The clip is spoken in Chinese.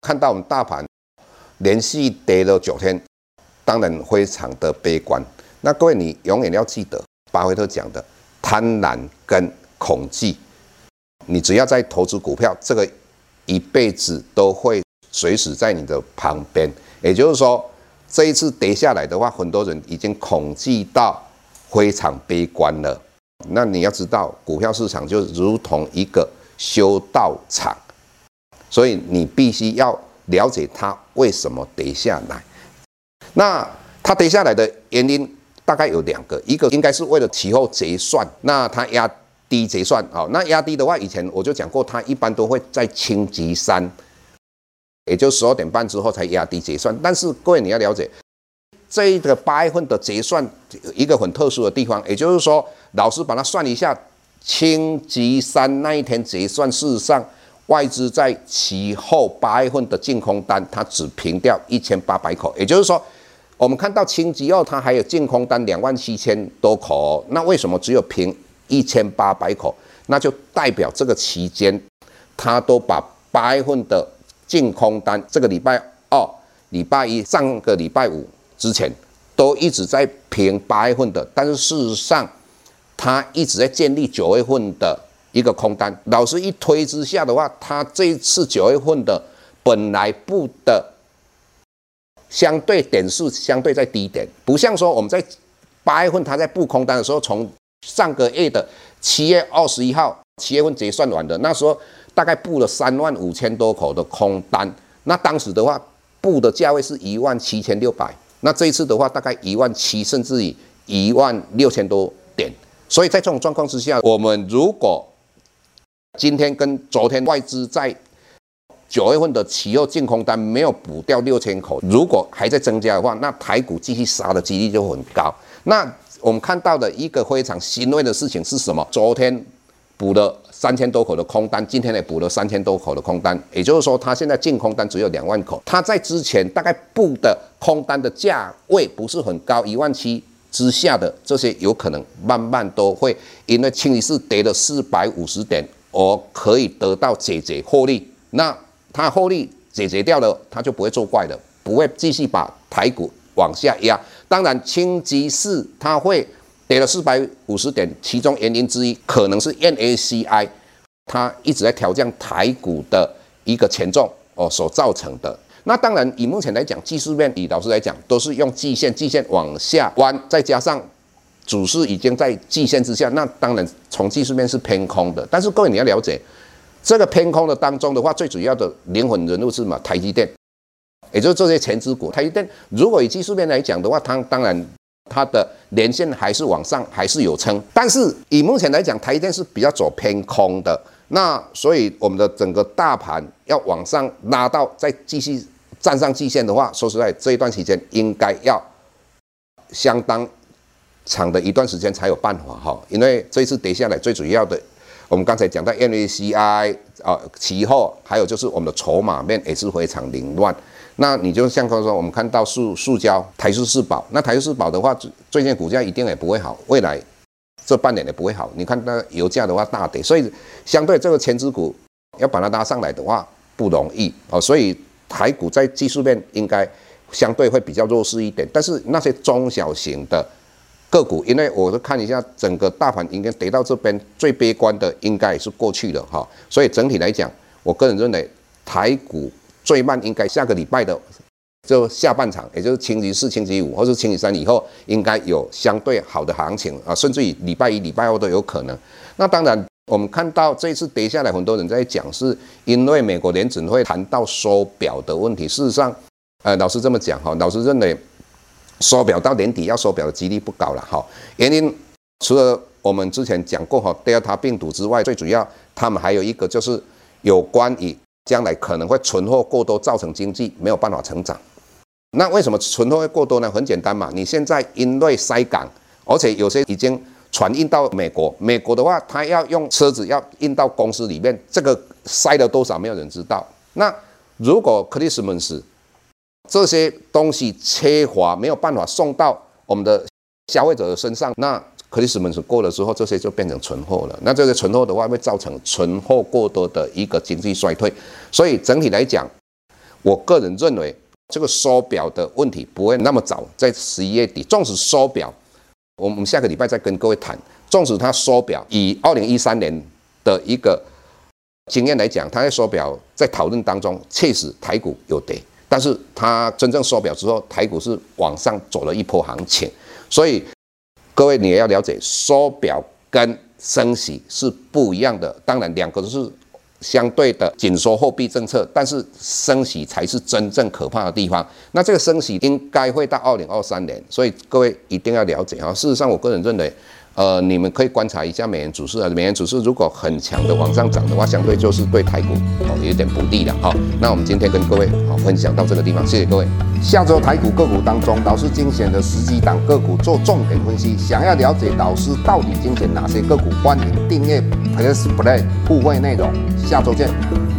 看到我们大盘连续跌了九天，当然非常的悲观。那各位，你永远要记得巴菲特讲的贪婪跟恐惧，你只要在投资股票，这个一辈子都会随时在你的旁边。也就是说，这一次跌下来的话，很多人已经恐惧到非常悲观了。那你要知道，股票市场就如同一个修道场。所以你必须要了解它为什么跌下来。那它跌下来的原因大概有两个，一个应该是为了期后结算，那它压低结算啊。那压低的话，以前我就讲过，它一般都会在星期三，也就十二点半之后才压低结算。但是各位你要了解，这一个八月份的结算一个很特殊的地方，也就是说，老师把它算一下，星期三那一天结算，事实上。外资在其后八月份的净空单，它只平掉一千八百口，也就是说，我们看到星期二它还有净空单两万七千多口，那为什么只有平一千八百口？那就代表这个期间，它都把八月份的净空单，这个礼拜二、礼拜一、上个礼拜五之前，都一直在平八月份的，但是事实上，它一直在建立九月份的。一个空单，老师一推之下的话，它这一次九月份的本来布的相对点数相对在低点，不像说我们在八月份它在布空单的时候，从上个月的七月二十一号七月份结算完的那时候，大概布了三万五千多口的空单，那当时的话布的价位是一万七千六百，那这一次的话大概一万七甚至于一万六千多点，所以在这种状况之下，我们如果今天跟昨天外资在九月份的期后净空单没有补掉六千口，如果还在增加的话，那台股继续杀的几率就很高。那我们看到的一个非常欣慰的事情是什么？昨天补了三千多口的空单，今天也补了三千多口的空单，也就是说，它现在净空单只有两万口。它在之前大概布的空单的价位不是很高，一万七之下的这些有可能慢慢都会因为清一色跌了四百五十点。我可以得到解决获利，那它获利解决掉了，它就不会作怪了，不会继续把台股往下压。当然，星期四它会跌了四百五十点，其中原因之一可能是 N A C I 它一直在调降台股的一个权重哦所造成的。那当然，以目前来讲，技术面以老师来讲，都是用季线，季线往下弯，再加上。主势已经在季线之下，那当然从技术面是偏空的。但是各位你要了解，这个偏空的当中的话，最主要的灵魂人物是什么？台积电，也就是这些权值股。台积电如果以技术面来讲的话，它当然它的连线还是往上，还是有撑。但是以目前来讲，台积电是比较走偏空的。那所以我们的整个大盘要往上拉到再继续站上季线的话，说实在这一段时间应该要相当。长的一段时间才有办法哈，因为这一次跌下来，最主要的，我们刚才讲到 MACI 啊，其后还有就是我们的筹码面也是非常凌乱。那你就像刚说，我们看到塑塑胶、台塑四宝，那台塑四宝的话，最近股价一定也不会好，未来这半年也不会好。你看那油价的话大跌，所以相对这个权值股要把它拉上来的话不容易哦。所以台股在技术面应该相对会比较弱势一点，但是那些中小型的。个股，因为我是看一下整个大盘，应该跌到这边最悲观的，应该也是过去了哈。所以整体来讲，我个人认为台股最慢应该下个礼拜的就下半场，也就是星期四、星期五或是星期三以后，应该有相对好的行情啊，甚至于礼拜一、礼拜二都有可能。那当然，我们看到这次跌下来，很多人在讲，是因为美国联准会谈到缩表的问题。事实上，呃，老师这么讲哈，老师认为缩表到年底要缩表的几率不高了哈。原因除了我们之前讲过哈，Delta 病毒之外，最主要他们还有一个就是有关于将来可能会存货过多，造成经济没有办法成长。那为什么存货会过多呢？很简单嘛，你现在因为塞港，而且有些已经船运到美国，美国的话，他要用车子要运到公司里面，这个塞了多少，没有人知道。那如果 Christmas 这些东西缺乏，没有办法送到我们的消费者的身上，那 Christmas 过了之后，这些就变成存货了。那这个存货的话，会造成存货过多的一个经济衰退。所以整体来讲，我个人认为。这个缩表的问题不会那么早，在十一月底，纵使缩表，我们下个礼拜再跟各位谈。纵使它缩表，以二零一三年的一个经验来讲，它在缩表在讨论当中，确实台股有跌，但是它真正缩表之后，台股是往上走了一波行情。所以各位你也要了解，缩表跟升息是不一样的，当然两个都是。相对的紧缩货币政策，但是升息才是真正可怕的地方。那这个升息应该会到二零二三年，所以各位一定要了解啊。事实上，我个人认为。呃，你们可以观察一下美元指数啊，美元指数如果很强的往上涨的话，相对就是对台股哦有点不利了哈。那我们今天跟各位好分享到这个地方，谢谢各位。下周台股个股当中，老师精选的十几档个股做重点分析。想要了解老师到底精选哪些个股，欢迎订阅 Plus Play 互惠内容。下周见。